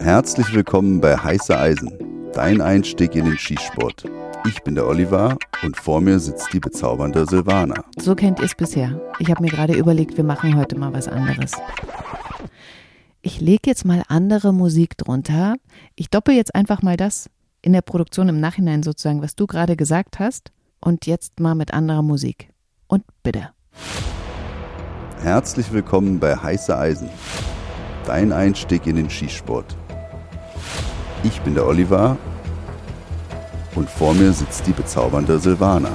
Herzlich willkommen bei Heiße Eisen, dein Einstieg in den Skisport. Ich bin der Oliver und vor mir sitzt die bezaubernde Silvana. So kennt ihr es bisher. Ich habe mir gerade überlegt, wir machen heute mal was anderes. Ich lege jetzt mal andere Musik drunter. Ich doppel jetzt einfach mal das in der Produktion im Nachhinein sozusagen, was du gerade gesagt hast. Und jetzt mal mit anderer Musik. Und bitte. Herzlich willkommen bei Heiße Eisen, dein Einstieg in den Skisport. Ich bin der Oliver und vor mir sitzt die bezaubernde Silvana.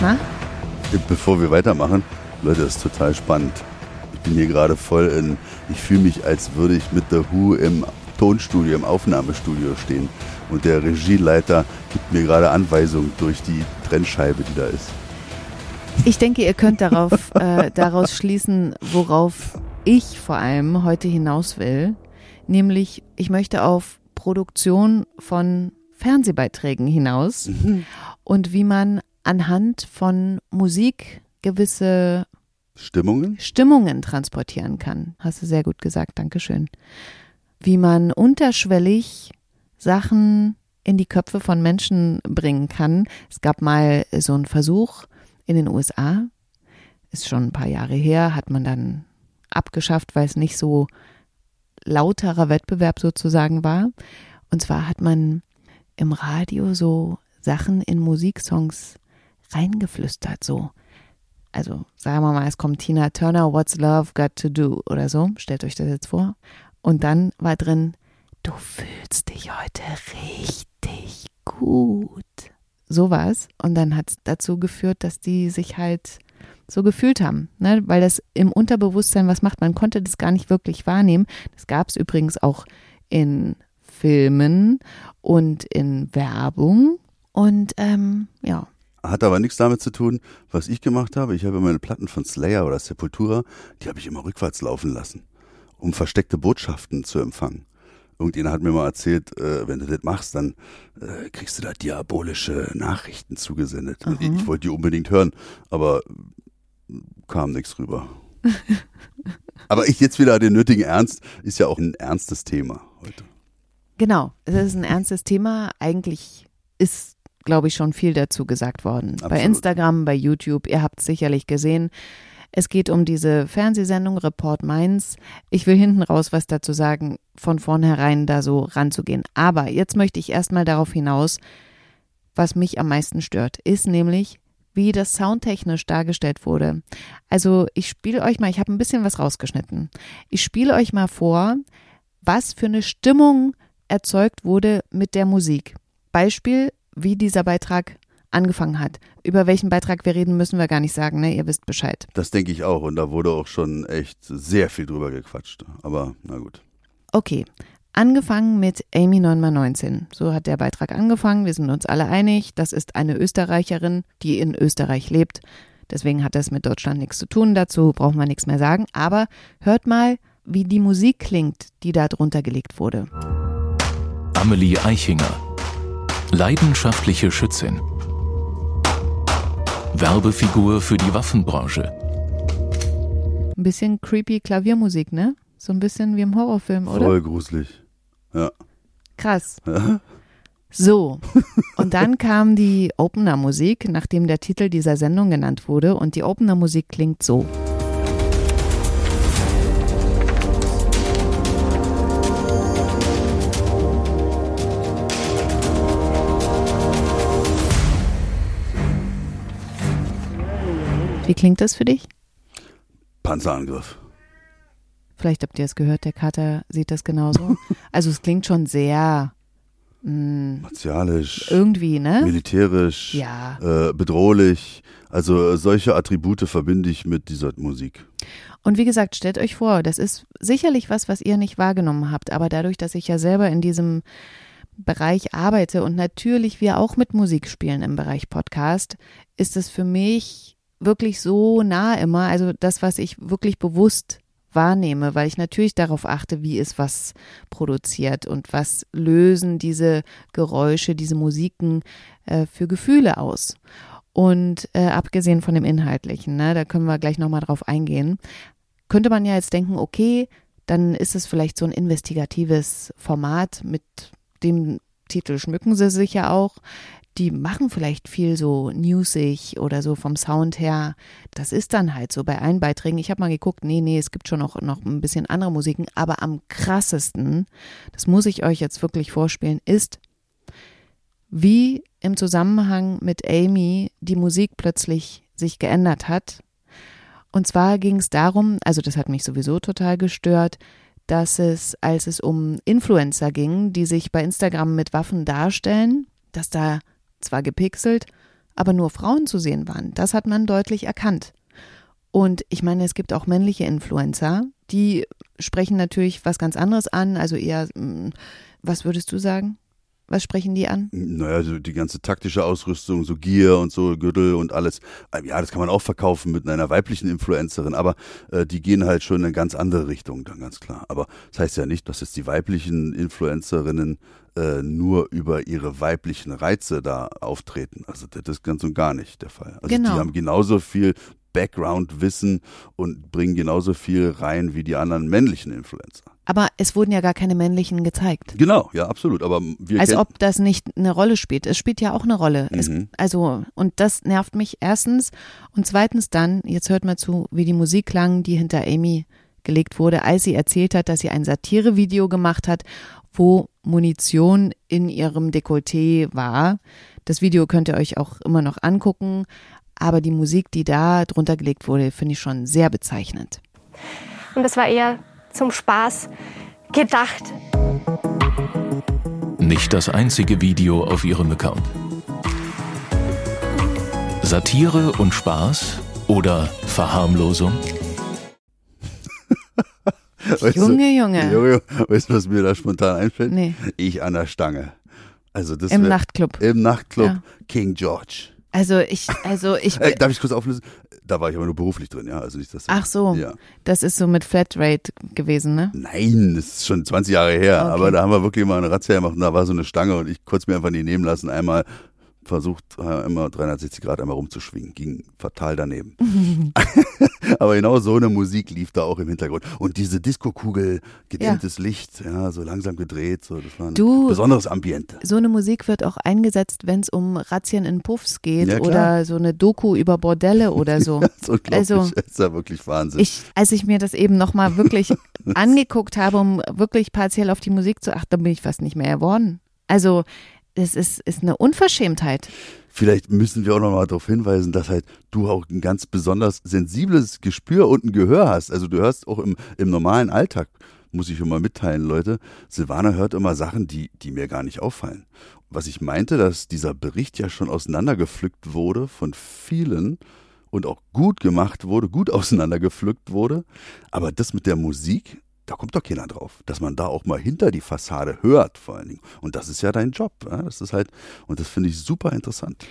Na? Bevor wir weitermachen, Leute, das ist total spannend. Ich bin hier gerade voll in, ich fühle mich, als würde ich mit The Who im Tonstudio, im Aufnahmestudio stehen. Und der Regieleiter gibt mir gerade Anweisungen durch die Trennscheibe, die da ist. Ich denke, ihr könnt darauf, äh, daraus schließen, worauf ich vor allem heute hinaus will. Nämlich, ich möchte auf Produktion von Fernsehbeiträgen hinaus Mhm. und wie man anhand von Musik gewisse Stimmungen? Stimmungen transportieren kann. Hast du sehr gut gesagt, Dankeschön. Wie man unterschwellig Sachen in die Köpfe von Menschen bringen kann. Es gab mal so einen Versuch in den USA, ist schon ein paar Jahre her, hat man dann abgeschafft, weil es nicht so lauterer Wettbewerb sozusagen war. Und zwar hat man im Radio so Sachen in Musiksongs reingeflüstert, so also sagen wir mal, es kommt Tina Turner, What's Love Got to Do oder so, stellt euch das jetzt vor. Und dann war drin, du fühlst dich heute richtig gut. Sowas. Und dann hat es dazu geführt, dass die sich halt so gefühlt haben, ne? weil das im Unterbewusstsein was macht. Man konnte das gar nicht wirklich wahrnehmen. Das gab es übrigens auch in Filmen und in Werbung. Und ähm, ja, Hat aber nichts damit zu tun, was ich gemacht habe. Ich habe meine Platten von Slayer oder Sepultura, die habe ich immer rückwärts laufen lassen, um versteckte Botschaften zu empfangen. Irgendjemand hat mir mal erzählt, äh, wenn du das machst, dann äh, kriegst du da diabolische Nachrichten zugesendet. Und ich, ich wollte die unbedingt hören, aber kam nichts rüber. aber ich jetzt wieder den nötigen Ernst, ist ja auch ein ernstes Thema heute. Genau, es ist ein ernstes Thema. Eigentlich ist, glaube ich, schon viel dazu gesagt worden. Bei Absolut. Instagram, bei YouTube, ihr habt es sicherlich gesehen. Es geht um diese Fernsehsendung Report Mainz. Ich will hinten raus was dazu sagen, von vornherein da so ranzugehen. Aber jetzt möchte ich erstmal darauf hinaus, was mich am meisten stört, ist nämlich, wie das soundtechnisch dargestellt wurde. Also ich spiele euch mal, ich habe ein bisschen was rausgeschnitten. Ich spiele euch mal vor, was für eine Stimmung erzeugt wurde mit der Musik. Beispiel, wie dieser Beitrag angefangen hat. Über welchen Beitrag wir reden, müssen wir gar nicht sagen, ne? Ihr wisst Bescheid. Das denke ich auch und da wurde auch schon echt sehr viel drüber gequatscht. Aber na gut. Okay. Angefangen mit Amy 9x19. So hat der Beitrag angefangen. Wir sind uns alle einig. Das ist eine Österreicherin, die in Österreich lebt. Deswegen hat das mit Deutschland nichts zu tun. Dazu brauchen wir nichts mehr sagen. Aber hört mal, wie die Musik klingt, die da drunter gelegt wurde. Amelie Eichinger. Leidenschaftliche Schützin. Werbefigur für die Waffenbranche. Ein bisschen creepy Klaviermusik, ne? So ein bisschen wie im Horrorfilm, oder? Voll gruselig. Ja. Krass. So, und dann kam die Opener-Musik, nachdem der Titel dieser Sendung genannt wurde. Und die Opener-Musik klingt so. Wie klingt das für dich? Panzerangriff. Vielleicht habt ihr es gehört, der Kater sieht das genauso. Also es klingt schon sehr mh, Martialisch, irgendwie, ne? militärisch, Ja. äh, bedrohlich. Also äh, solche Attribute verbinde ich mit dieser Musik. Und wie gesagt, stellt euch vor, das ist sicherlich was, was ihr nicht wahrgenommen habt, aber dadurch, dass ich ja selber in diesem Bereich arbeite und natürlich wir auch mit Musik spielen im Bereich Podcast, ist es für mich wirklich so nah immer, also das, was ich wirklich bewusst wahrnehme, weil ich natürlich darauf achte, wie ist was produziert und was lösen diese Geräusche, diese Musiken äh, für Gefühle aus. Und äh, abgesehen von dem Inhaltlichen, ne, da können wir gleich nochmal drauf eingehen, könnte man ja jetzt denken, okay, dann ist es vielleicht so ein investigatives Format, mit dem Titel schmücken sie sich ja auch. Die machen vielleicht viel so newsig oder so vom Sound her. Das ist dann halt so bei allen Beiträgen. Ich habe mal geguckt, nee, nee, es gibt schon noch, noch ein bisschen andere Musiken, aber am krassesten, das muss ich euch jetzt wirklich vorspielen, ist, wie im Zusammenhang mit Amy die Musik plötzlich sich geändert hat. Und zwar ging es darum, also das hat mich sowieso total gestört, dass es, als es um Influencer ging, die sich bei Instagram mit Waffen darstellen, dass da zwar gepixelt, aber nur Frauen zu sehen waren. Das hat man deutlich erkannt. Und ich meine, es gibt auch männliche Influencer, die sprechen natürlich was ganz anderes an, also eher, hm, was würdest du sagen? Was sprechen die an? Naja, so die ganze taktische Ausrüstung, so Gear und so, Gürtel und alles. Ähm, ja, das kann man auch verkaufen mit einer weiblichen Influencerin, aber äh, die gehen halt schon in eine ganz andere Richtung, dann ganz klar. Aber das heißt ja nicht, dass jetzt die weiblichen Influencerinnen äh, nur über ihre weiblichen Reize da auftreten. Also das ist ganz und gar nicht der Fall. Also Genau. die haben genauso viel Background-Wissen und bringen genauso viel rein wie die anderen männlichen Influencer. Aber es wurden ja gar keine männlichen gezeigt. Genau, ja, absolut. Aber wir Als ob das nicht eine Rolle spielt. Es spielt ja auch eine Rolle. Es, Mhm. also, und das nervt mich erstens. Und zweitens dann, jetzt hört mal zu, wie die Musik klang, die hinter Amy gelegt wurde, als sie erzählt hat, dass sie ein Satirevideo gemacht hat, wo Munition in ihrem Dekolleté war. Das Video könnt ihr euch auch immer noch angucken. Aber die Musik, die da drunter gelegt wurde, finde ich schon sehr bezeichnend. Und das war eher zum Spaß gedacht. Nicht das einzige Video auf ihrem Account. Satire und Spaß oder Verharmlosung? Weißt du- Junge, Junge. Junge, weißt du, was mir da spontan einfällt? Nee. Ich an der Stange. Also das Im Nachtclub. Im Nachtclub Ja. King George. Also ich, also ich, Äh, darf ich kurz auflösen? Da war ich aber nur beruflich drin, ja. Also nicht das. ach so, Ja. das ist so mit Flatrate gewesen, ne? Nein, das ist schon 20 Jahre her. Okay. Aber da haben wir wirklich mal eine Razzia gemacht und da war so eine Stange und ich kurz mir einfach nie nehmen lassen. Einmal versucht, äh, immer 360 Grad einmal rumzuschwingen. Ging fatal daneben. aber genau so eine Musik lief da auch im Hintergrund. Und diese Disco-Kugel, gedämmtes Licht, ja, so langsam gedreht. So, das war ein Du- besonderes Ambiente. So eine Musik wird auch eingesetzt, wenn es um Razzien in Puffs geht Ja, oder so eine Doku über Bordelle oder so. Das. Also- das ist ja wirklich Wahnsinn. Ich, als ich mir das eben nochmal wirklich angeguckt habe, um wirklich partiell auf die Musik zu achten, bin ich fast nicht mehr geworden. Also, es ist, ist eine Unverschämtheit. Vielleicht müssen wir auch noch mal darauf hinweisen, dass halt du auch ein ganz besonders sensibles Gespür und ein Gehör hast. Also du hörst auch im, im normalen Alltag, muss ich immer mitteilen, Leute, Silvana hört immer Sachen, die, die mir gar nicht auffallen. Was ich meinte, dass dieser Bericht ja schon auseinandergepflückt wurde von vielen und auch gut gemacht wurde, gut auseinandergepflückt wurde. Aber das mit der Musik, da kommt doch keiner drauf, dass man da auch mal hinter die Fassade hört, vor allen Dingen. Und das ist ja dein Job. Ja? Das ist halt, und das finde ich super interessant.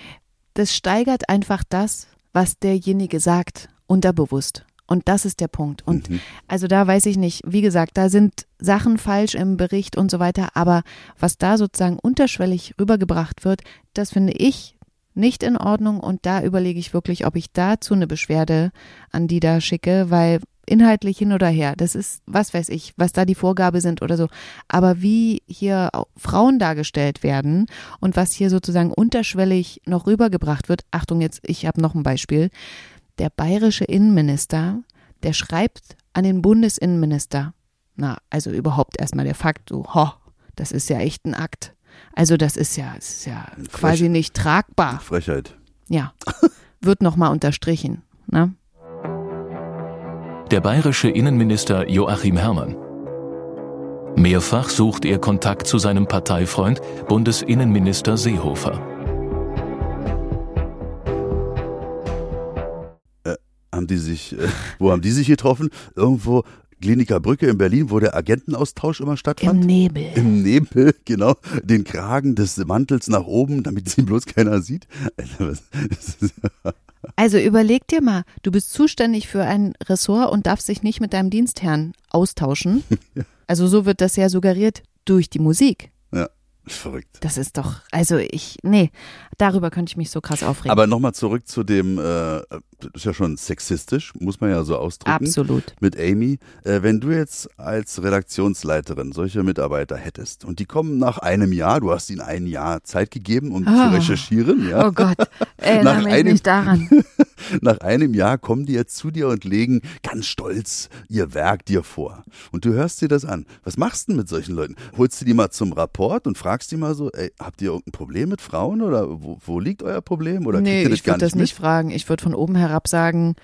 Das steigert einfach das, was derjenige sagt, unterbewusst. Und das ist der Punkt. Und Mhm. also da weiß ich nicht, wie gesagt, da sind Sachen falsch im Bericht und so weiter, aber was da sozusagen unterschwellig rübergebracht wird, das finde ich nicht in Ordnung und da überlege ich wirklich, ob ich dazu eine Beschwerde an die da schicke, weil inhaltlich hin oder her, das ist, was weiß ich, was da die Vorgabe sind oder so, aber wie hier Frauen dargestellt werden und was hier sozusagen unterschwellig noch rübergebracht wird, Achtung jetzt, ich habe noch ein Beispiel, der bayerische Innenminister, der schreibt an den Bundesinnenminister, na, also überhaupt erstmal der Fakt, so, ho, das ist ja echt ein Akt. Also das ist ja, das ist ja quasi nicht tragbar. Frechheit. Ja, wird nochmal unterstrichen. Ne? Der bayerische Innenminister Joachim Herrmann. Mehrfach sucht er Kontakt zu seinem Parteifreund Bundesinnenminister Seehofer. Haben die sich, äh, wo haben die sich getroffen? Irgendwo Kliniker Brücke in Berlin, wo der Agentenaustausch immer Im stattfand. Nebel. Im Nebel, genau, den Kragen des Mantels nach oben, damit sie bloß keiner sieht. Also überleg dir mal, du bist zuständig für ein Ressort und darfst dich nicht mit deinem Dienstherrn austauschen. Also so wird das ja suggeriert durch die Musik. Verrückt. Das ist doch, also ich, nee, darüber könnte ich mich so krass aufregen. Aber nochmal zurück zu dem, äh, das ist ja schon sexistisch, muss man ja so ausdrücken. Absolut. Mit Amy. Äh, wenn du jetzt als Redaktionsleiterin solche Mitarbeiter hättest und die kommen nach einem Jahr, du hast ihnen ein Jahr Zeit gegeben, um Ah. zu recherchieren, ja. Oh Gott, erinnere Nach mich einem- nicht daran. Nach einem Jahr kommen die jetzt zu dir und legen ganz stolz ihr Werk dir vor. Und du hörst dir das an. Was machst du denn mit solchen Leuten? Holst du die mal zum Rapport und fragst die mal so, ey, habt ihr irgendein Problem mit Frauen oder wo, wo liegt euer Problem? Oder nee, das ich würde das nicht nicht fragen. Ich würde von oben herab sagen, mit?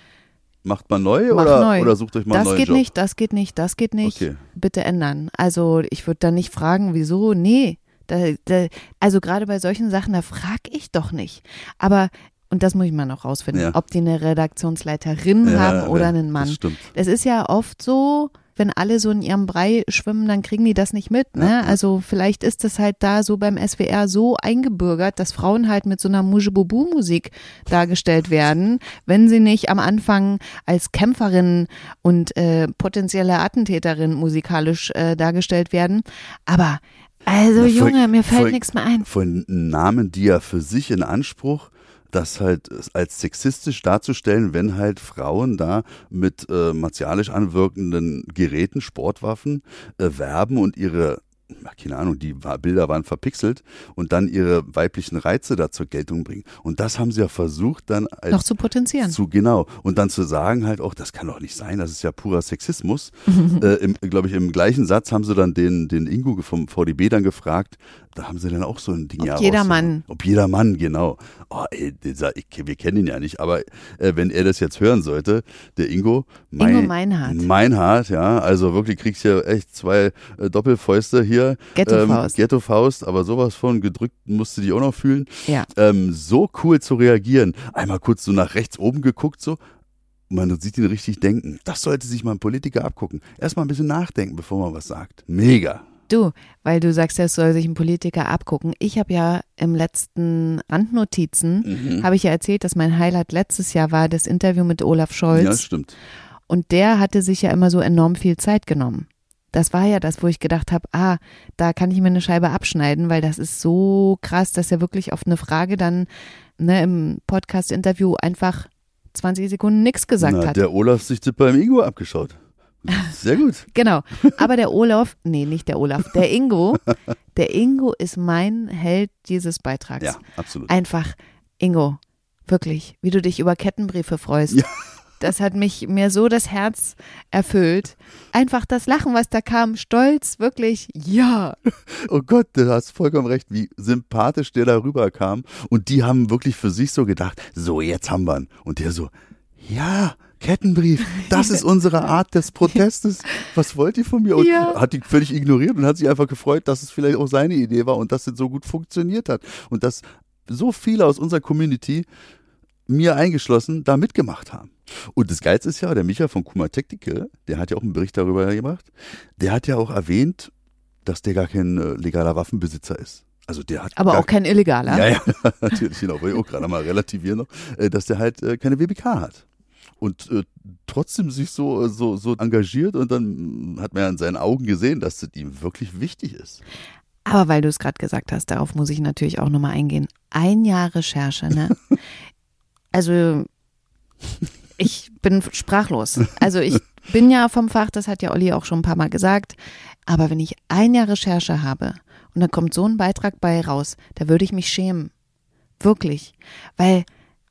Macht man neu Mach oder, neu. oder sucht euch mal einen das neuen geht Job? nicht, das geht nicht, das geht nicht. Okay. Bitte ändern. Also ich würde da nicht fragen, wieso? Nee. Da, da, also gerade bei solchen Sachen, da frage ich doch nicht. Aber, und das muss ich mal noch rausfinden, Ja. ob die eine Redaktionsleiterin Ja, haben oder ja, einen Mann. Das stimmt. Es ist ja oft so, wenn alle so in ihrem Brei schwimmen, dann kriegen die das nicht mit. Ne? Ja, ja. Also vielleicht ist es halt da so beim SWR so eingebürgert, dass Frauen halt mit so einer Mujibubu-Musik dargestellt werden, wenn sie nicht am Anfang als Kämpferin und äh, potenzielle Attentäterin musikalisch äh, dargestellt werden. Aber also Ja, Junge, mir fällt nichts mehr ein. Von Namen, die ja für sich in Anspruch, das halt als sexistisch darzustellen, wenn halt Frauen da mit äh, martialisch anwirkenden Geräten, Sportwaffen äh, werben und ihre keine Ahnung, die Bilder waren verpixelt und dann ihre weiblichen Reize da zur Geltung bringen. Und das haben sie ja versucht dann Noch zu potenzieren. zu genau und dann zu sagen halt auch, das kann doch nicht sein, das ist ja purer Sexismus. äh, glaube ich, im gleichen Satz haben sie dann den den Ingo vom VDB dann gefragt. Da haben sie dann auch so ein Ding Ob ja jeder. Mann. Ob jeder Mann, genau. Oh, ey, dieser, ich, wir kennen ihn ja nicht, aber äh, wenn er das jetzt hören sollte, der Ingo, Ingo Meinhardt. Meinhardt, ja, also wirklich kriegst du ja echt zwei äh, Doppelfäuste hier. Ghetto-Faust. Ähm, Ghetto-Faust, aber sowas von gedrückt musst du dich auch noch fühlen Ja. ähm, so cool zu reagieren. Einmal kurz so nach rechts oben geguckt, so. Man sieht ihn richtig denken. Das sollte sich mal ein Politiker abgucken. Erstmal ein bisschen nachdenken, bevor man was sagt. Mega. Du, weil du sagst, das soll sich ein Politiker abgucken. Ich habe ja im letzten Randnotizen, Mhm. habe ich ja erzählt, dass mein Highlight letztes Jahr war das Interview mit Olaf Ja, Scholz. das stimmt. und der hatte sich ja immer so enorm viel Zeit genommen. Das war ja das, wo ich gedacht habe, ah, da kann ich mir eine Scheibe abschneiden, weil das ist so krass, dass er wirklich auf eine Frage dann ne, im Podcast-Interview einfach 20 Sekunden nichts gesagt Na, hat. der Olaf sich das beim Ingo abgeschaut. Sehr gut. Genau. Aber der Olaf, nee, nicht der Olaf, der Ingo, der Ingo ist mein Held dieses Beitrags. Ja, absolut. Einfach, Ingo, wirklich, wie du dich über Kettenbriefe freust. Ja. Das hat mich mir so das Herz erfüllt. Einfach das Lachen, was da kam, stolz, wirklich, ja. Oh Gott, du hast vollkommen recht, wie sympathisch der da rüberkam. Und die haben wirklich für sich so gedacht, so, jetzt haben wir ihn. Und der so, ja, Kettenbrief, das ist unsere Art des Protestes. Was wollt ihr von mir? Und Ja. hat die völlig ignoriert und hat sich einfach gefreut, dass es vielleicht auch seine Idee war und dass es so gut funktioniert hat. Und dass so viele aus unserer Community, mir eingeschlossen, da mitgemacht haben. Und das Geilste ist ja, der Micha von Kuma Tactical, der hat ja auch einen Bericht darüber gemacht, der hat ja auch erwähnt, dass der gar kein äh, legaler Waffenbesitzer ist. Also der hat Aber auch kein Illegaler. ja, ja, natürlich, genau. Wollte ich auch gerade mal relativieren noch, äh, dass der halt äh, keine WBK hat. Und äh, trotzdem sich so, so, so engagiert und dann mm, hat man ja in seinen Augen gesehen, dass das ihm wirklich wichtig ist. Aber weil du es gerade gesagt hast, darauf muss ich natürlich auch nochmal eingehen. Ein Jahr Recherche, ne? Also, ich bin sprachlos. Also, ich bin ja vom Fach, das hat ja Olli auch schon ein paar Mal gesagt. Aber wenn ich ein Jahr Recherche habe und dann kommt so ein Beitrag bei raus, da würde ich mich schämen. Wirklich. Weil,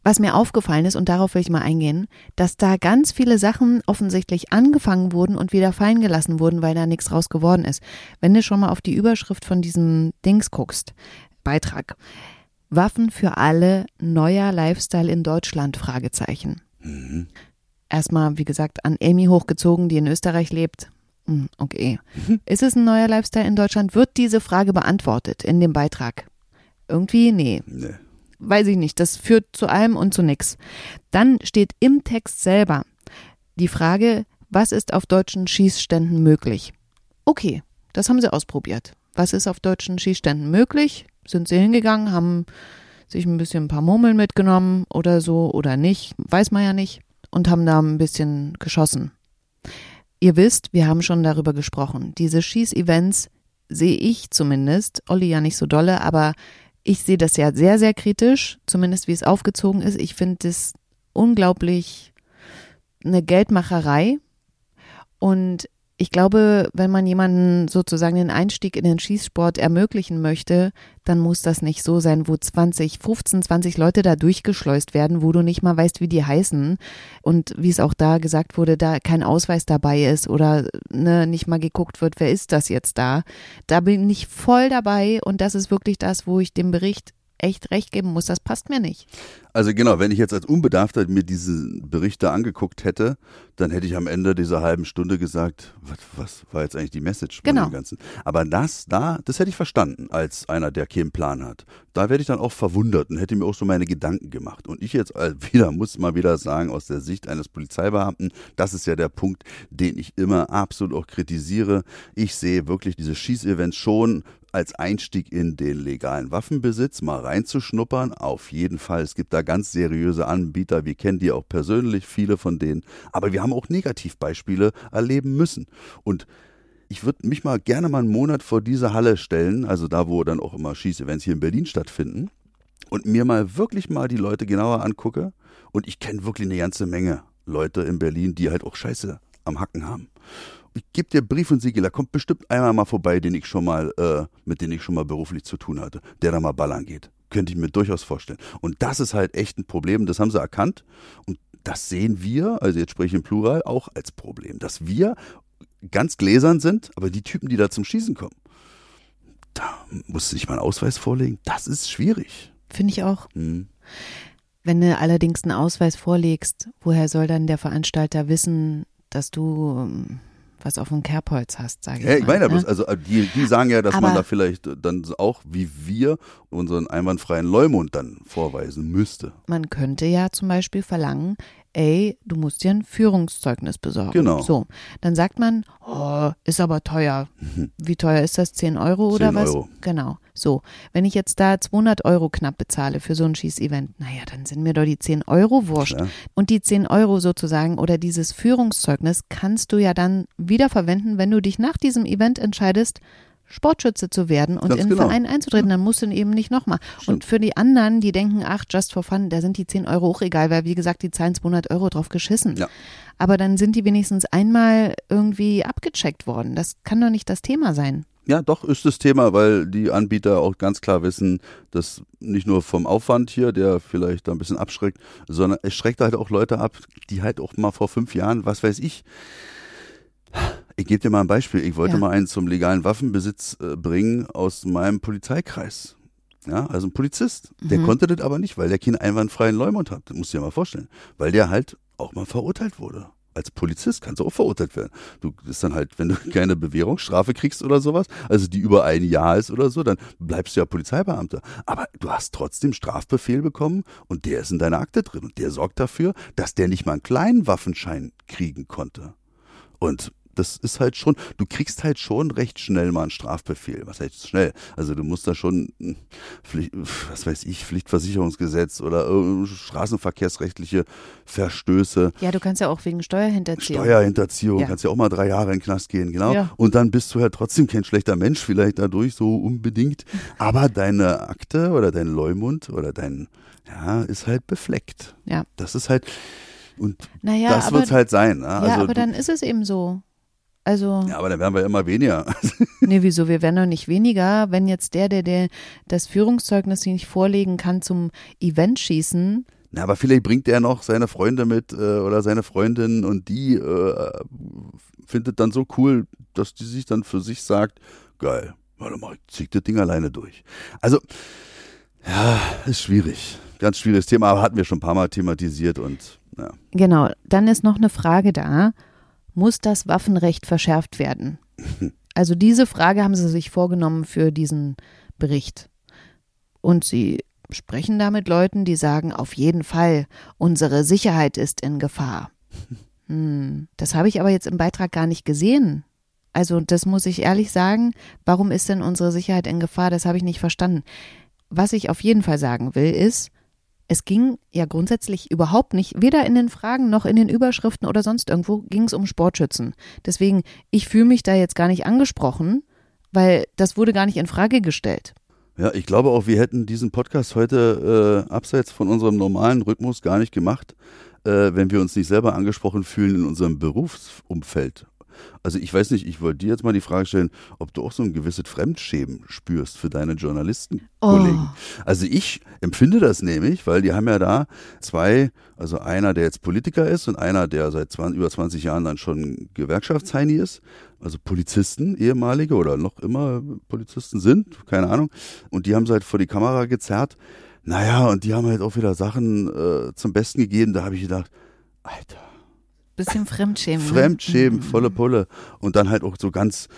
was mir aufgefallen ist, und darauf will ich mal eingehen, dass da ganz viele Sachen offensichtlich angefangen wurden und wieder fallen gelassen wurden, weil da nichts raus geworden ist. Wenn du schon mal auf die Überschrift von diesem Dings guckst, Beitrag. Waffen für alle, neuer Lifestyle in Deutschland, Fragezeichen. Mhm. Erstmal, wie gesagt, an Amy hochgezogen, die in Österreich lebt. Hm, Okay. Ist es ein neuer Lifestyle in Deutschland? Wird diese Frage beantwortet in dem Beitrag? Irgendwie, nee Nee. weiß ich nicht, das führt zu allem und zu nix. Dann steht im Text selber die Frage, was ist auf deutschen Schießständen möglich? Okay, das haben sie ausprobiert. Was ist auf deutschen Schießständen möglich? Sind sie hingegangen, haben sich ein bisschen ein paar Murmeln mitgenommen oder so oder nicht, weiß man ja nicht, und haben da ein bisschen geschossen. Ihr wisst, wir haben schon darüber gesprochen. Diese Schießevents, sehe ich zumindest, Olli ja nicht so dolle, aber ich sehe das ja sehr, sehr kritisch, zumindest wie es aufgezogen ist. Ich finde es unglaublich eine Geldmacherei. Und ich glaube, wenn man jemanden sozusagen den Einstieg in den Schießsport ermöglichen möchte, dann muss das nicht so sein, wo 20, 15, 20 Leute da durchgeschleust werden, wo du nicht mal weißt, wie die heißen und wie es auch da gesagt wurde, da kein Ausweis dabei ist oder ne, nicht mal geguckt wird, wer ist das jetzt da. Da bin ich voll dabei und das ist wirklich das, wo ich dem Bericht echt recht geben muss, das passt mir nicht. Also genau, wenn ich jetzt als Unbedarfter mir diese Berichte angeguckt hätte, dann hätte ich am Ende dieser halben Stunde gesagt, was, was war jetzt eigentlich die Message genau. dem Ganzen? Aber das da, das hätte ich verstanden als einer, der keinen Plan hat. Da werde ich dann auch verwundert und hätte mir auch so meine Gedanken gemacht. Und ich jetzt wieder, muss mal wieder sagen, aus der Sicht eines Polizeibeamten, das ist ja der Punkt, den ich immer absolut auch kritisiere. Ich sehe wirklich diese Schießevents schon als Einstieg in den legalen Waffenbesitz mal reinzuschnuppern. Auf jeden Fall. Es gibt da ganz seriöse Anbieter. Wir kennen die auch persönlich, viele von denen. Aber wir haben auch Negativbeispiele erleben müssen. Und ich würde mich mal gerne mal einen Monat vor diese Halle stellen, also da, wo dann auch immer Schießevents hier in Berlin stattfinden, und mir mal wirklich mal die Leute genauer angucke. Und ich kenne wirklich eine ganze Menge Leute in Berlin, die halt auch Scheiße am Hacken haben ich gebe dir Brief und Siegel, da kommt bestimmt einmal mal vorbei, den ich schon mal, äh, mit dem ich schon mal beruflich zu tun hatte, der da mal ballern geht. Könnte ich mir durchaus vorstellen. Und das ist halt echt ein Problem, das haben sie erkannt. Und das sehen wir, also jetzt spreche ich im Plural, auch als Problem, dass wir ganz gläsern sind, aber die Typen, die da zum Schießen kommen, da musst du nicht mal einen Ausweis vorlegen. Das ist schwierig. Finde ich auch. Hm. Wenn du allerdings einen Ausweis vorlegst, woher soll dann der Veranstalter wissen, dass du ähm, was auf dem Kerbholz hast, sage ich ja, mal. Ich meine, ne? also die, die sagen ja, dass Aber man da vielleicht dann auch wie wir unseren einwandfreien Leumund dann vorweisen müsste. Man könnte ja zum Beispiel verlangen, ey, du musst dir ein Führungszeugnis besorgen. Genau. So, dann sagt man, oh, ist aber teuer. Wie teuer ist das? 10 Euro oder 10 was? Euro. Genau. So, wenn ich jetzt da 200 Euro knapp bezahle für so ein Schießevent, naja, dann sind mir doch die 10 Euro wurscht. Klar. Und die 10 Euro sozusagen oder dieses Führungszeugnis kannst du ja dann wieder verwenden, wenn du dich nach diesem Event entscheidest, Sportschütze zu werden und Ganz in den genau. Verein einzutreten, dann musst du ihn eben nicht nochmal. Und für die anderen, die denken, ach, just for fun, da sind die 10 Euro auch egal, weil wie gesagt, die zahlen 200 Euro drauf geschissen. Ja. Aber dann sind die wenigstens einmal irgendwie abgecheckt worden. Das kann doch nicht das Thema sein. Ja, doch ist das Thema, weil die Anbieter auch ganz klar wissen, dass nicht nur vom Aufwand hier, der vielleicht da ein bisschen abschreckt, sondern es schreckt halt auch Leute ab, die halt auch mal vor fünf Jahren, was weiß ich, ich gebe dir mal ein Beispiel. Ich wollte Ja. mal einen zum legalen Waffenbesitz äh, bringen aus meinem Polizeikreis. Ja, also ein Polizist. Der Mhm. konnte das aber nicht, weil der keinen einwandfreien Leumund hat. Das musst du dir mal vorstellen. Weil der halt auch mal verurteilt wurde. Als Polizist kannst du auch verurteilt werden. Du das ist dann halt, wenn du keine Bewährungsstrafe kriegst oder sowas, also die über ein Jahr ist oder so, dann bleibst du ja Polizeibeamter. Aber du hast trotzdem Strafbefehl bekommen und der ist in deiner Akte drin und der sorgt dafür, dass der nicht mal einen kleinen Waffenschein kriegen konnte. Und das ist halt schon, du kriegst halt schon recht schnell mal einen Strafbefehl. Was heißt schnell? Also du musst da schon, hm, Pflicht, was weiß ich, Pflichtversicherungsgesetz oder äh, straßenverkehrsrechtliche Verstöße, Ja, du kannst ja auch wegen Steuerhinterziehung. Steuerhinterziehung, Ja. kannst ja auch mal drei Jahre in den Knast gehen, genau. Ja. Und dann bist du halt trotzdem kein schlechter Mensch, vielleicht dadurch so unbedingt. Aber deine Akte oder dein Leumund oder dein, ja, ist halt befleckt. Ja. Das ist halt, und Naja, das aber, wird's halt sein. Ne? ja, Also aber du- dann ist es eben so. Also, ja, aber dann werden wir immer weniger. nee, wieso? Wir werden doch nicht weniger, wenn jetzt der, der, der das Führungszeugnis nicht vorlegen kann zum Event schießen. Na, aber vielleicht bringt er noch seine Freunde mit äh, oder seine Freundin und die äh, findet dann so cool, dass die sich dann für sich sagt, geil, warte mal, ich zieh das Ding alleine durch. Also, ja, ist schwierig. Ganz schwieriges Thema, aber hatten wir schon ein paar Mal thematisiert und ja. Genau, dann ist noch eine Frage da. Muss das Waffenrecht verschärft werden? Also diese Frage haben sie sich vorgenommen für diesen Bericht. Und sie sprechen da mit Leuten, die sagen, auf jeden Fall, unsere Sicherheit ist in Gefahr. Hm, das habe ich aber jetzt im Beitrag gar nicht gesehen. Also das muss ich ehrlich sagen. Warum ist denn unsere Sicherheit in Gefahr? Das habe ich nicht verstanden. Was ich auf jeden Fall sagen will, ist, es ging ja grundsätzlich überhaupt nicht, weder in den Fragen noch in den Überschriften oder sonst irgendwo, ging es um Sportschützen. Deswegen, ich fühle mich da jetzt gar nicht angesprochen weil das wurde gar nicht in Frage gestellt. Ja, ich glaube auch, wir hätten diesen Podcast heute äh, abseits von unserem normalen Rhythmus gar nicht gemacht, äh, wenn wir uns nicht selber angesprochen fühlen in unserem Berufsumfeld. Also ich weiß nicht, ich wollte dir jetzt mal die Frage stellen, ob du auch so ein gewisses Fremdschämen spürst für deine Journalistenkollegen. Oh. Also ich empfinde das nämlich, weil die haben ja da zwei, also einer, der jetzt Politiker ist und einer, der seit 20, über 20 Jahren dann schon Gewerkschaftsheini ist, also Polizisten, ehemalige oder noch immer Polizisten sind, keine Ahnung. Und die haben sie halt vor die Kamera gezerrt. Naja, und die haben halt auch wieder Sachen äh, zum Besten gegeben. Da habe ich gedacht, Alter, Bisschen Fremdschämen. ne? Fremdschämen, volle Pulle. Und dann halt auch so ganz,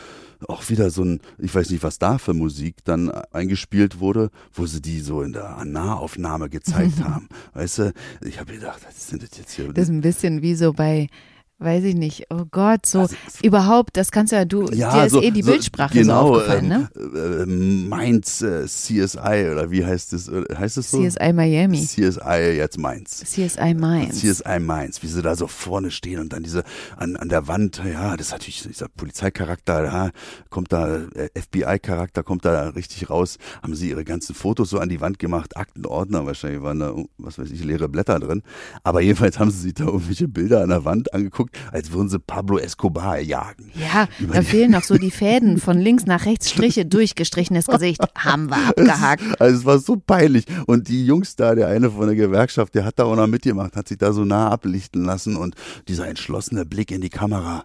auch wieder so ein, ich weiß nicht, was da für Musik dann eingespielt wurde, wo sie die so in der Nahaufnahme gezeigt haben. Weißt du, ich habe gedacht, was sind das jetzt hier? Das ist ein bisschen wie so bei, weiß ich nicht, oh Gott, so Also, überhaupt, das kannst du ja, du, dir ist eh die Bildsprache genau, so aufgefallen, ne? ähm, äh, Mainz äh, CSI oder wie heißt es? äh, Heißt es so? CSI Miami, CSI jetzt Mainz. CSI Mainz. CSI Mainz, wie sie da so vorne stehen und dann diese an, an der Wand, ja, das ist natürlich dieser Polizeicharakter, da kommt da, äh, FBI-Charakter kommt da richtig raus, haben sie ihre ganzen Fotos so an die Wand gemacht, Aktenordner, wahrscheinlich waren da, was weiß ich, leere Blätter drin, aber jedenfalls haben sie sich da irgendwelche Bilder an der Wand angeguckt, als würden sie Pablo Escobar jagen. Ja, Über da fehlen noch so die Fäden von links nach rechts, Striche, durchgestrichenes Gesicht, haben wir abgehakt. Also es war so peinlich. Und die Jungs da, der eine von der Gewerkschaft, der hat da auch noch mitgemacht, hat sich da so nah ablichten lassen und dieser entschlossene Blick in die Kamera.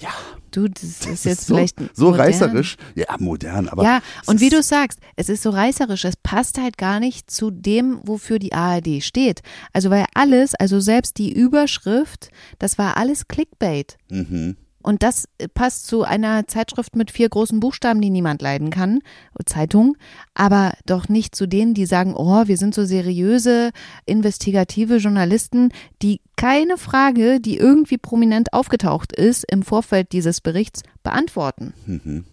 Ja, Du, das ist das jetzt so, vielleicht so modern. reißerisch. Ja, modern, aber ja, und wie du sagst, es ist so reißerisch, es passt halt gar nicht zu dem, wofür die ARD steht. Also weil alles, also selbst die Überschrift, das war alles Clickbait. Mhm. Und das passt zu einer Zeitschrift mit vier großen Buchstaben, die niemand leiden kann, Zeitung, aber doch nicht zu denen, die sagen, oh, wir sind so seriöse, investigative Journalisten, die keine Frage, die irgendwie prominent aufgetaucht ist, im Vorfeld dieses Berichts beantworten. Mhm.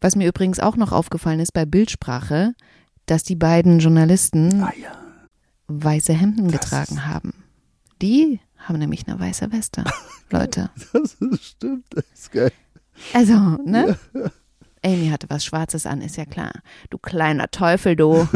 Was mir übrigens auch noch aufgefallen ist bei Bildsprache, dass die beiden Journalisten Ah ja. weiße Hemden Das getragen haben. Die haben nämlich eine weiße Weste, Leute. Das ist, stimmt, das ist geil. Also, ne? Amy hatte was Schwarzes an, ist ja klar. Du kleiner Teufel, du.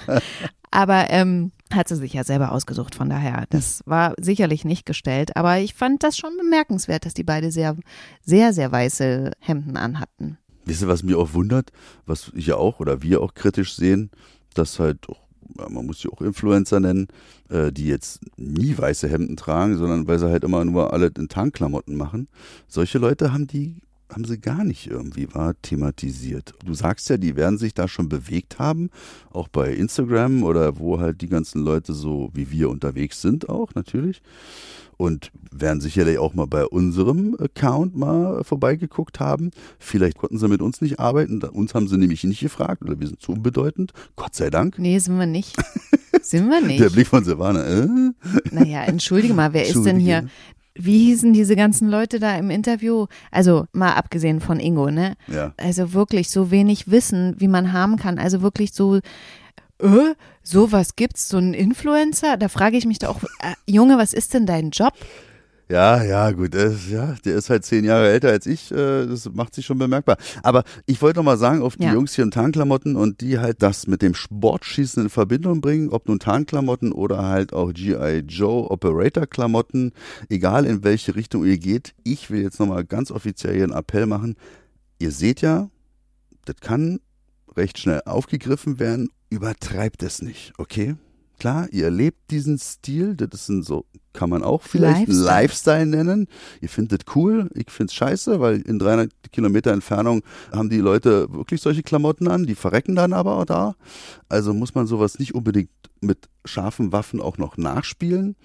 aber ähm, hat sie sich ja selber ausgesucht, von daher, das war sicherlich nicht gestellt. Aber ich fand das schon bemerkenswert, dass die beide sehr, sehr, sehr weiße Hemden anhatten. Wisst ihr, was mich auch wundert, was ich ja auch oder wir auch kritisch sehen, dass halt ja, man muss sie auch Influencer nennen, äh, die jetzt nie weiße Hemden tragen, sondern weil sie halt immer nur alle in Tarnklamotten machen. Solche Leute haben die haben sie gar nicht irgendwie war thematisiert. Du sagst ja, die werden sich da schon bewegt haben, auch bei Instagram oder wo halt die ganzen Leute so wie wir unterwegs sind auch natürlich und werden sicherlich auch mal bei unserem Account mal vorbeigeguckt haben. Vielleicht konnten sie mit uns nicht arbeiten, uns haben sie nämlich nicht gefragt oder wir sind zu unbedeutend, Gott sei Dank. Nee, sind wir nicht. Sind wir nicht. Der Blick von Silvana, äh? Naja, entschuldige mal, wer ist denn hier? Wie hießen diese ganzen Leute da im Interview? Also mal abgesehen von Ingo, ne? Ja. Also wirklich so wenig Wissen, wie man haben kann. Also wirklich so, äh, sowas gibt's, so ein Influencer? Da frage ich mich doch auch, äh, Junge, was ist denn dein Job? Ja, ja, gut, der ist, ja, der ist halt zehn Jahre älter als ich, äh, das macht sich schon bemerkbar. Aber ich wollte noch mal sagen, auf die Ja. Jungs hier in Tarnklamotten und die halt das mit dem Sportschießen in Verbindung bringen, ob nun Tarnklamotten oder halt auch G.I. Joe Operator-Klamotten, egal in welche Richtung ihr geht. Ich will jetzt noch mal ganz offiziell hier einen Appell machen. Ihr seht ja, das kann recht schnell aufgegriffen werden. Übertreibt es nicht, okay? Klar, ihr erlebt diesen Stil, das ist ein so, kann man auch vielleicht Lifestyle. Lifestyle nennen. Ihr findet cool, ich find's scheiße, weil in 300 Kilometer Entfernung haben die Leute wirklich solche Klamotten an, die verrecken dann aber auch da. Also muss man sowas nicht unbedingt mit scharfen Waffen auch noch nachspielen.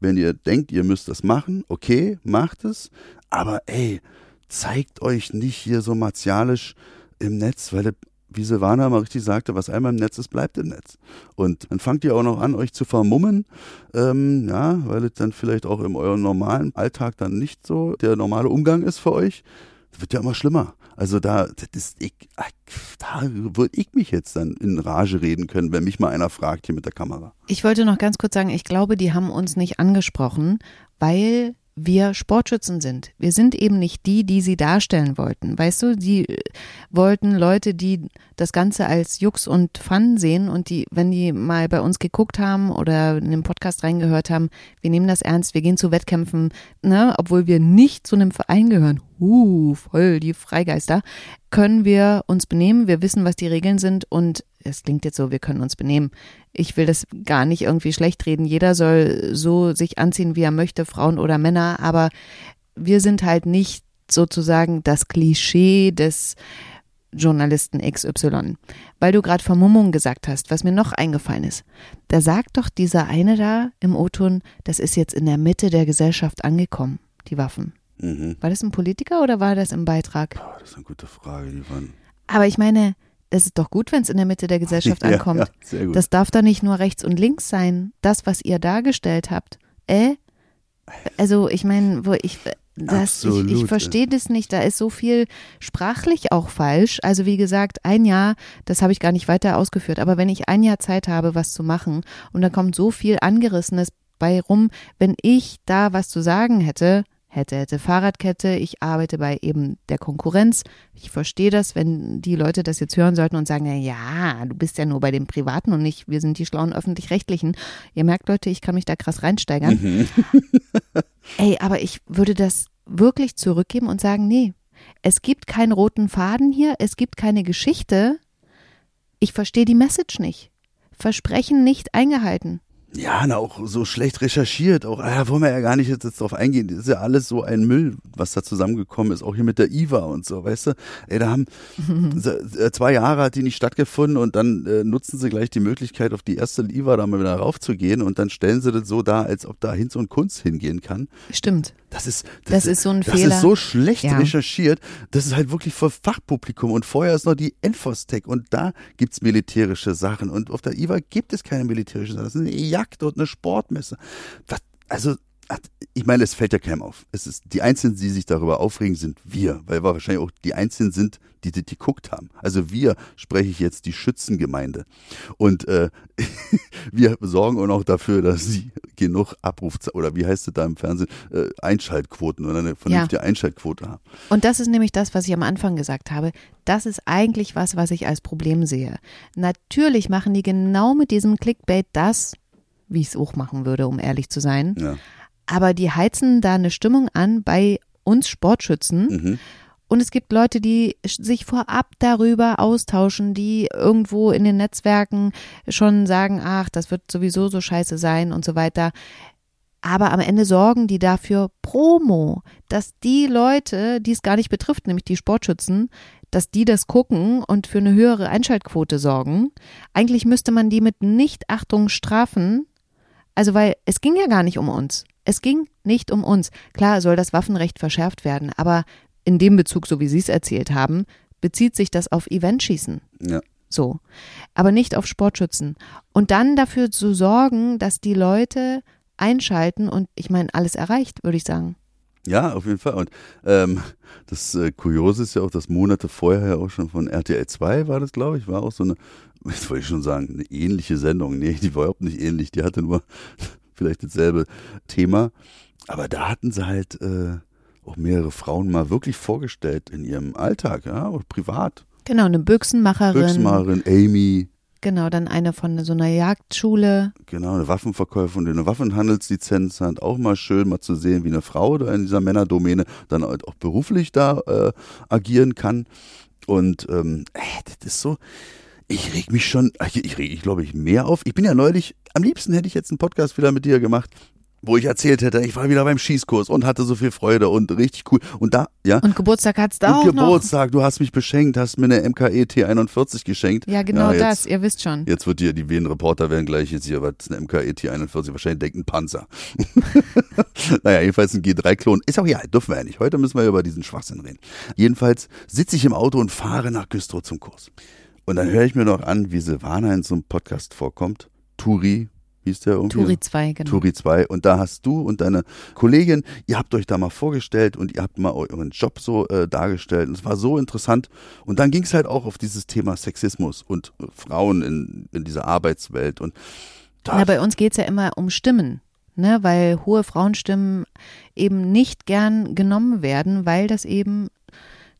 Wenn ihr denkt, ihr müsst das machen, okay, macht es. Aber ey, zeigt euch nicht hier so martialisch im Netz, weil das wie Silvana mal richtig sagte, was einmal im Netz ist, bleibt im Netz. Und dann fangt ihr auch noch an, euch zu vermummen, ähm, ja, weil es dann vielleicht auch in eurem normalen Alltag dann nicht so der normale Umgang ist für euch. Das wird ja immer schlimmer. Also da, das ist, ich, da würde ich mich jetzt dann in Rage reden können, wenn mich mal einer fragt hier mit der Kamera. Ich wollte noch ganz kurz sagen, ich glaube, die haben uns nicht angesprochen, weil wir Sportschützen sind. Wir sind eben nicht die, die sie darstellen wollten. Weißt du, die äh, wollten Leute, die das Ganze als Jux und Fun sehen und die, wenn die mal bei uns geguckt haben oder in den Podcast reingehört haben, wir nehmen das ernst, wir gehen zu Wettkämpfen, ne, obwohl wir nicht zu einem Verein gehören. Uh, voll die Freigeister, können wir uns benehmen, wir wissen, was die Regeln sind und es klingt jetzt so, wir können uns benehmen. Ich will das gar nicht irgendwie schlecht reden. Jeder soll so sich anziehen, wie er möchte, Frauen oder Männer, aber wir sind halt nicht sozusagen das Klischee des Journalisten XY. Weil du gerade Vermummung gesagt hast, was mir noch eingefallen ist. Da sagt doch dieser eine da im O-Ton, das ist jetzt in der Mitte der Gesellschaft angekommen, die Waffen. Mhm. War das ein Politiker oder war das im Beitrag? Boah, das ist eine gute Frage, die waren. Aber ich meine, es ist doch gut, wenn es in der Mitte der Gesellschaft Ja, ankommt. ja, sehr gut. Das darf doch nicht nur rechts und links sein. Das, was ihr dargestellt habt. Äh? Also, ich meine, wo ich. Das, ich, ich verstehe das nicht. Da ist so viel sprachlich auch falsch. Also wie gesagt, ein Jahr, das habe ich gar nicht weiter ausgeführt. Aber wenn ich ein Jahr Zeit habe, was zu machen und da kommt so viel Angerissenes bei rum, wenn ich da was zu sagen hätte, hätte, hätte Fahrradkette, ich arbeite bei eben der Konkurrenz. Ich verstehe das, wenn die Leute das jetzt hören sollten und sagen, na ja, du bist ja nur bei den Privaten und nicht, wir sind die schlauen Öffentlich-Rechtlichen. Ihr merkt, Leute, ich kann mich da krass reinsteigern. Mhm. Ey, aber ich würde das wirklich zurückgeben und sagen, nee, es gibt keinen roten Faden hier, es gibt keine Geschichte. Ich verstehe die Message nicht. Versprechen nicht eingehalten. Ja, na, auch so schlecht recherchiert. Auch, ah, wollen wir ja gar nicht jetzt, jetzt drauf eingehen. Das ist ja alles so ein Müll, was da zusammengekommen ist. Auch hier mit der IVA und so, weißt du? Ey, da haben äh, zwei Jahre hat die nicht stattgefunden und dann äh, nutzen sie gleich die Möglichkeit, auf die erste IVA da mal wieder raufzugehen und dann stellen sie das so dar, als ob da Hinz und Kunst hingehen kann. Stimmt. Das ist, Das ist so ein das Fehler. ist so schlecht Ja. recherchiert. Das ist halt wirklich für Fachpublikum. Und vorher ist noch die Enfostec und da gibt's militärische Sachen. Und auf der IWA gibt es keine militärischen Sachen. Das ist eine Jagd und eine Sportmesse. Was, also, ich meine, es fällt ja keinem auf. Es ist, die Einzigen, die sich darüber aufregen, sind wir, weil wir wahrscheinlich auch die Einzigen sind, die die, die geguckt haben. Also wir spreche ich jetzt die Schützengemeinde. Und äh, wir sorgen auch noch dafür, dass sie genug Abruf oder wie heißt es da im Fernsehen, äh, Einschaltquoten oder eine vernünftige Einschaltquote haben. Und das ist nämlich das, was ich am Anfang gesagt habe. Das ist eigentlich was, was ich als Problem sehe. Natürlich machen die genau mit diesem Clickbait das, wie ich es auch machen würde, um ehrlich zu sein. Ja. Aber die heizen da eine Stimmung an bei uns Sportschützen. Mhm. Und es gibt Leute, die sich vorab darüber austauschen, die irgendwo in den Netzwerken schon sagen, ach, das wird sowieso so scheiße sein und so weiter. Aber am Ende sorgen die dafür Promo, dass die Leute, die es gar nicht betrifft, nämlich die Sportschützen, dass die das gucken und für eine höhere Einschaltquote sorgen. Eigentlich müsste man die mit Nichtachtung strafen. Also, weil es ging ja gar nicht um uns. Es ging nicht um uns. Klar soll das Waffenrecht verschärft werden, aber in dem Bezug, so wie Sie es erzählt haben, bezieht sich das auf Eventschießen. Ja. So. Aber nicht auf Sportschützen. Und dann dafür zu sorgen, dass die Leute einschalten und ich meine, alles erreicht, würde ich sagen. Ja, auf jeden Fall. Und ähm, das äh, Kuriose ist ja auch, dass Monate vorher ja auch schon von RTL 2 war das, glaube ich, war auch so eine, jetzt wollte ich schon sagen, eine ähnliche Sendung. Nee, die war überhaupt nicht ähnlich. Die hatte nur vielleicht dasselbe Thema. Aber da hatten sie halt äh, auch mehrere Frauen mal wirklich vorgestellt in ihrem Alltag, ja, auch privat. Genau, eine Büchsenmacherin. Büchsmacherin, Amy, Genau, dann eine von so einer Jagdschule. Genau, eine Waffenverkäuferin, die eine Waffenhandelslizenz hat. Auch mal schön, mal zu sehen, wie eine Frau da in dieser Männerdomäne dann halt auch beruflich da äh, agieren kann. Und ähm, ey, das ist so, ich reg mich schon, ich, reg, ich glaube ich, mehr auf. Ich bin ja neulich, am liebsten hätte ich jetzt einen Podcast wieder mit dir gemacht, wo ich erzählt hätte, ich war wieder beim Schießkurs und hatte so viel Freude und richtig cool. Und da, ja. Und Geburtstag hat's da auch und Geburtstag, du hast mich beschenkt, hast mir eine MKE T41 geschenkt. noch. Ja, genau jetzt, das, ihr wisst schon. Jetzt wird dir, die Wien-Reporter werden gleich jetzt hier, was ist eine MKE T41, wahrscheinlich denkt ein Panzer. naja, jedenfalls ein G3-Klon. Ist auch ja, dürfen wir ja nicht. Heute müssen wir über diesen Schwachsinn reden. Jedenfalls sitze ich im Auto und fahre nach Güstrow zum Kurs. Und dann höre ich mir noch an, wie Silvana in so einem Podcast vorkommt. Turi, hieß der irgendwie? Turi 2, genau. Turi 2. Und da hast du und deine Kollegin, ihr habt euch da mal vorgestellt und ihr habt mal euren Job so äh, dargestellt. Und es war so interessant. Und dann ging es halt auch auf dieses Thema Sexismus und äh, Frauen in, in dieser Arbeitswelt. Und da, Na, bei uns geht's ja immer um Stimmen. ne, weil hohe Frauenstimmen eben nicht gern genommen werden, weil das eben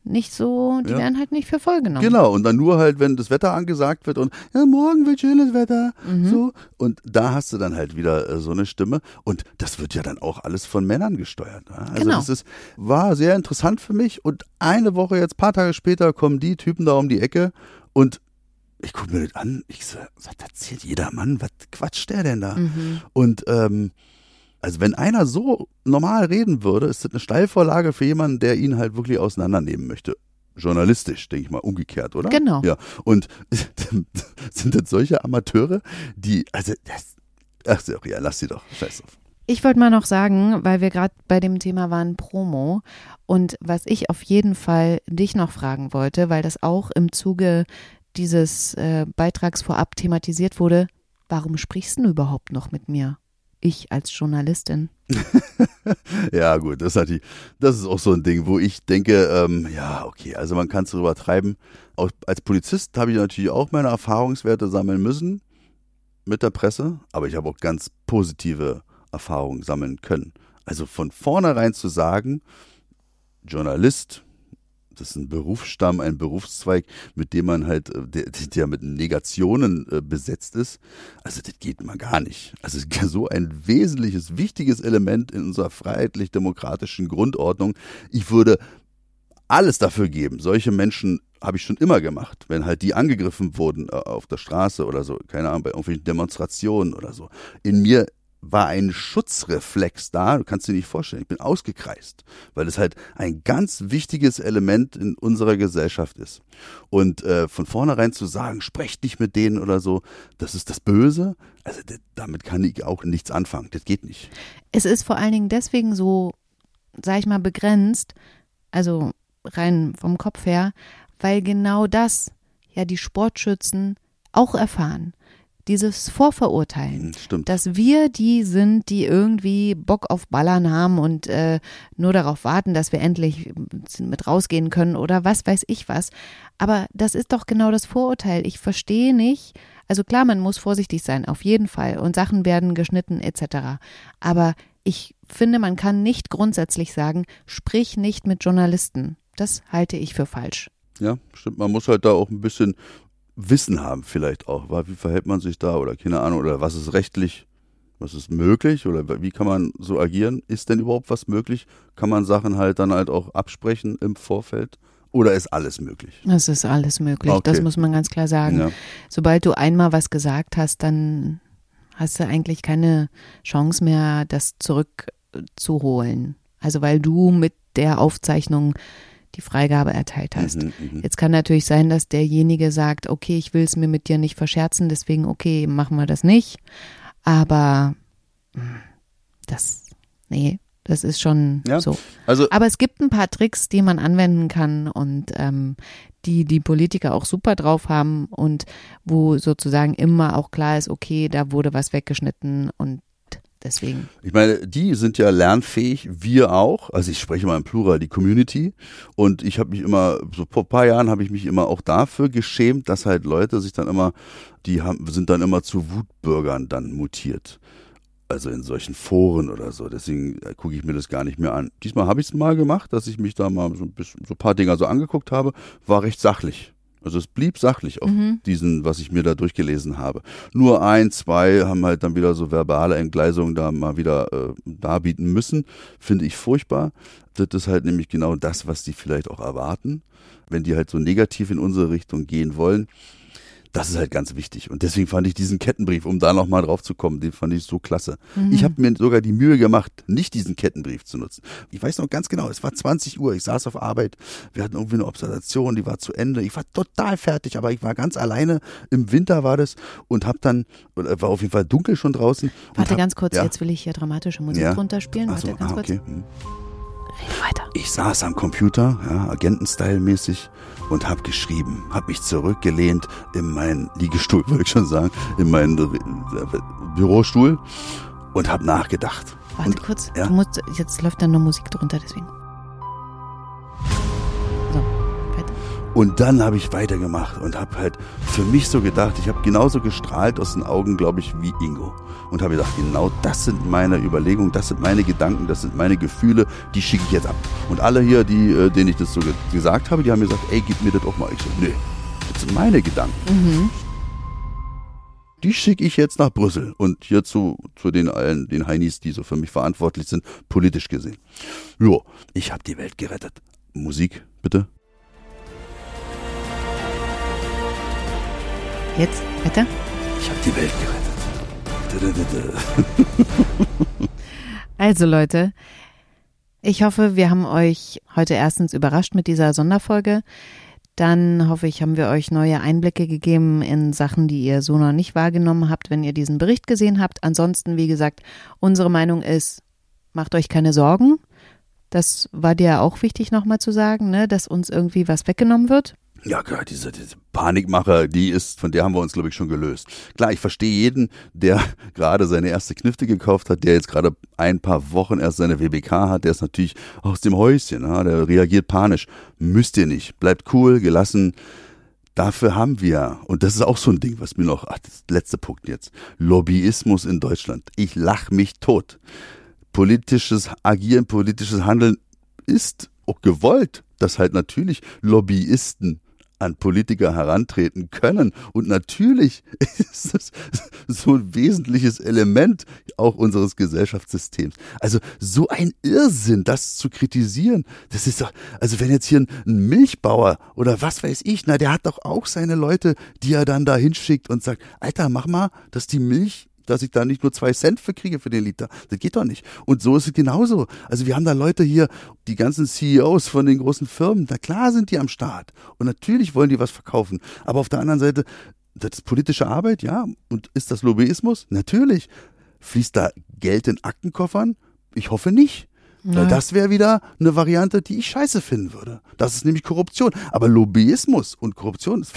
nicht so, die Ja. werden halt nicht für voll genommen. Genau, und dann nur halt, wenn das Wetter angesagt wird und ja, morgen wird schönes Wetter, Mhm. so. Und da hast du dann halt wieder äh, so eine Stimme. Und das wird ja dann auch alles von Männern gesteuert. Ja? Also Genau. das ist, war sehr interessant für mich. Und eine Woche jetzt, paar Tage später, kommen die Typen da um die Ecke und ich gucke mir das an, ich so, was erzählt jeder Mann, was quatscht der denn da? Mhm. Und ähm, also wenn einer so normal reden würde, ist das eine Steilvorlage für jemanden, der ihn halt wirklich auseinandernehmen möchte. Journalistisch, denke ich mal, umgekehrt, oder? Genau. Ja. Und sind das solche Amateure, die, also das, ach so, ja, lass sie doch, scheiß drauf. Ich wollte mal noch sagen, weil wir gerade bei dem Thema waren Promo und was ich auf jeden Fall dich noch fragen wollte, weil das auch im Zuge dieses äh, Beitrags vorab thematisiert wurde, warum sprichst du überhaupt noch mit mir? Ich als Journalistin. Ja, gut, das, die, das ist auch so ein Ding, wo ich denke, ähm, ja, okay, also man kann es drüber treiben. Auch als Polizist habe ich natürlich auch meine Erfahrungswerte sammeln müssen mit der Presse, aber ich habe auch ganz positive Erfahrungen sammeln können. Also von vornherein zu sagen, Journalist, das ist ein Berufsstamm, ein Berufszweig, mit dem man halt, äh, der, der mit Negationen äh, besetzt ist. Also das geht mal gar nicht. Also so ein wesentliches, wichtiges Element in unserer freiheitlich-demokratischen Grundordnung. Ich würde alles dafür geben. Solche Menschen habe ich schon immer gemacht, wenn halt die angegriffen wurden äh, auf der Straße oder so, keine Ahnung, bei irgendwelchen Demonstrationen oder so. In mir war ein Schutzreflex da, du kannst dir nicht vorstellen, ich bin ausgekreist, weil es halt ein ganz wichtiges Element in unserer Gesellschaft ist. Und äh, von vornherein zu sagen, sprecht nicht mit denen oder so, das ist das Böse, also damit kann ich auch nichts anfangen, das geht nicht. Es ist vor allen Dingen deswegen so, sag ich mal, begrenzt, also rein vom Kopf her, weil genau das ja die Sportschützen auch erfahren. Dieses Vorverurteilen. Hm, Stimmt. dass wir die sind, die irgendwie Bock auf Ballern haben und äh, nur darauf warten, dass wir endlich mit rausgehen können oder was weiß ich was. Aber das ist doch genau das Vorurteil. Ich verstehe nicht. Also klar, man muss vorsichtig sein, auf jeden Fall. Und Sachen werden geschnitten etc. Aber ich finde, man kann nicht grundsätzlich sagen, sprich nicht mit Journalisten. Das halte ich für falsch. Ja, stimmt. Man muss halt da auch ein bisschen Wissen haben, vielleicht auch. Wie verhält man sich da oder keine Ahnung, oder was ist rechtlich, was ist möglich oder wie kann man so agieren? Ist denn überhaupt was möglich? Kann man Sachen halt dann halt auch absprechen im Vorfeld? Oder ist alles möglich? Das ist alles möglich. Okay. Das muss man ganz klar sagen. Ja. sobald du einmal was gesagt hast, dann hast du eigentlich keine Chance mehr, das zurückzuholen. Also weil du mit der Aufzeichnung die Freigabe erteilt hast. Mhm, mhm. Jetzt kann natürlich sein, dass derjenige sagt, okay, ich will es mir mit dir nicht verscherzen, deswegen, okay, machen wir das nicht. Aber hm, das, nee, das ist schon Ja. so. Also Aber es gibt ein paar Tricks, die man anwenden kann und ähm, die die Politiker auch super drauf haben und wo sozusagen immer auch klar ist, okay, da wurde was weggeschnitten und deswegen. Ich meine, die sind ja lernfähig, wir auch. Also ich spreche mal im Plural, die Community. Und ich habe mich immer, so vor ein paar Jahren habe ich mich immer auch dafür geschämt, dass halt Leute sich dann immer, die haben, sind dann immer zu Wutbürgern dann mutiert. Also in solchen Foren oder so. Deswegen äh, gucke ich mir das gar nicht mehr an. Diesmal habe ich es mal gemacht, dass ich mich da mal so ein bisschen, so ein paar Dinger so angeguckt habe. War recht sachlich. Also es blieb sachlich auf diesen, was ich mir da durchgelesen habe. Nur ein, zwei haben halt dann wieder so verbale Entgleisungen da mal wieder äh, darbieten müssen. Finde ich furchtbar. Das ist halt nämlich genau das, was die vielleicht auch erwarten. Wenn die halt so negativ in unsere Richtung gehen wollen. Das ist halt ganz wichtig. Und deswegen fand ich diesen Kettenbrief, um da nochmal drauf zu kommen, den fand ich so klasse. Ich habe mir sogar die Mühe gemacht, nicht diesen Kettenbrief zu nutzen. Ich weiß noch ganz genau, es war 20 Uhr, ich saß auf Arbeit, wir hatten irgendwie eine Observation, die war zu Ende. Ich war total fertig, aber ich war ganz alleine. Im Winter war das und hab dann, oder war auf jeden Fall dunkel schon draußen. Warte hab- ganz kurz, ja. jetzt will ich hier dramatische Musik Ja. drunter spielen. Ach Warte so, ganz ah, kurz. okay. Hm. Weiter. Ich saß am Computer, ja, Agenten-Style-mäßig und habe geschrieben, habe mich zurückgelehnt in meinen Liegestuhl, würde ich schon sagen, in meinen äh, Bürostuhl und habe nachgedacht. Warte und, kurz. ja. Musst, jetzt läuft dann noch Musik drunter, deswegen. So, weiter. Und dann habe ich weitergemacht und habe halt für mich so gedacht, ich habe genauso gestrahlt aus den Augen, glaube ich, wie Ingo. Und habe gedacht, genau das sind meine Überlegungen, das sind meine Gedanken, das sind meine Gefühle, die schicke ich jetzt ab. Und alle hier, die, äh, denen ich das so ge gesagt habe, die haben mir gesagt, ey, gib mir das auch mal. Ich so, nee, das sind meine Gedanken. Mhm. Die schicke ich jetzt nach Brüssel und hier zu, zu den allen, den Heinis, die so für mich verantwortlich sind, politisch gesehen. Jo, ich habe die Welt gerettet. Musik, bitte. Jetzt, weiter. Ich habe die Welt gerettet. Also Leute, ich hoffe, wir haben euch heute erstens überrascht mit dieser Sonderfolge. Dann hoffe ich, haben wir euch neue Einblicke gegeben in Sachen, die ihr so noch nicht wahrgenommen habt, wenn ihr diesen Bericht gesehen habt. Ansonsten, wie gesagt, unsere Meinung ist, macht euch keine Sorgen. Das war dir auch wichtig nochmal zu sagen, ne, dass uns irgendwie was weggenommen wird. Ja, klar, diese, diese Panikmacher, die ist, von der haben wir uns, glaube ich, schon gelöst. Klar, ich verstehe jeden, der gerade seine erste Knifte gekauft hat, der jetzt gerade ein paar Wochen erst seine WBK hat, der ist natürlich aus dem Häuschen, ja, der reagiert panisch. Müsst ihr nicht. Bleibt cool, gelassen. Dafür haben wir, und das ist auch so ein Ding, was mir noch, ach, das letzte Punkt jetzt, Lobbyismus in Deutschland. Ich lach mich tot. Politisches Agieren, politisches Handeln ist auch gewollt, dass halt natürlich Lobbyisten an Politiker herantreten können. Und natürlich ist das so ein wesentliches Element auch unseres Gesellschaftssystems. Also so ein Irrsinn, das zu kritisieren, das ist doch, also wenn jetzt hier ein, Milchbauer oder was weiß ich, na, der hat doch auch seine Leute, die er dann da hinschickt und sagt, Alter, mach mal, dass die Milch dass ich da nicht nur zwei Cent für kriege für den Liter. Das geht doch nicht. Und so ist es genauso. Also wir haben da Leute hier, die ganzen CEOs von den großen Firmen, na klar sind die am Start. Und natürlich wollen die was verkaufen. Aber auf der anderen Seite, das ist politische Arbeit, ja. Und ist das Lobbyismus? Natürlich. Fließt da Geld in Aktenkoffern? Ich hoffe nicht. Weil das wäre wieder eine Variante, die ich scheiße finden würde. Das ist nämlich Korruption. Aber Lobbyismus und Korruption ist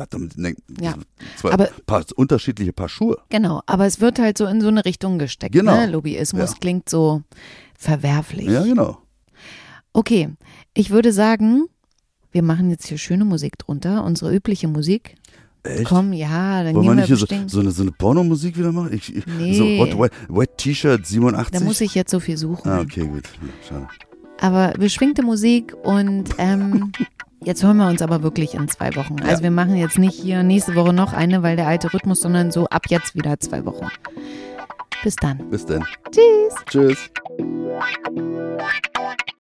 hat damit ne, Ja, zwei aber- paar unterschiedliche Paar Schuhe. Genau, aber es wird halt so in so eine Richtung gesteckt. Genau. Ne? Lobbyismus Ja. klingt so verwerflich. Ja, genau. Okay, ich würde sagen, wir machen jetzt hier schöne Musik drunter, unsere übliche Musik. Echt? Komm, ja, dann Wollen wir nicht hier so, so eine, so eine Pornomusik wieder machen? Ich, Nee. So Hot Wet, Wet T-Shirt 87? da muss ich jetzt so viel suchen. Ah, okay, gut. Schade. Aber beschwingte Musik und ähm, jetzt hören wir uns aber wirklich in zwei Wochen. Also Ja. wir machen jetzt nicht hier nächste Woche noch eine, weil der alte Rhythmus, sondern so ab jetzt wieder zwei Wochen. Bis dann. Bis dann. Tschüss. Tschüss.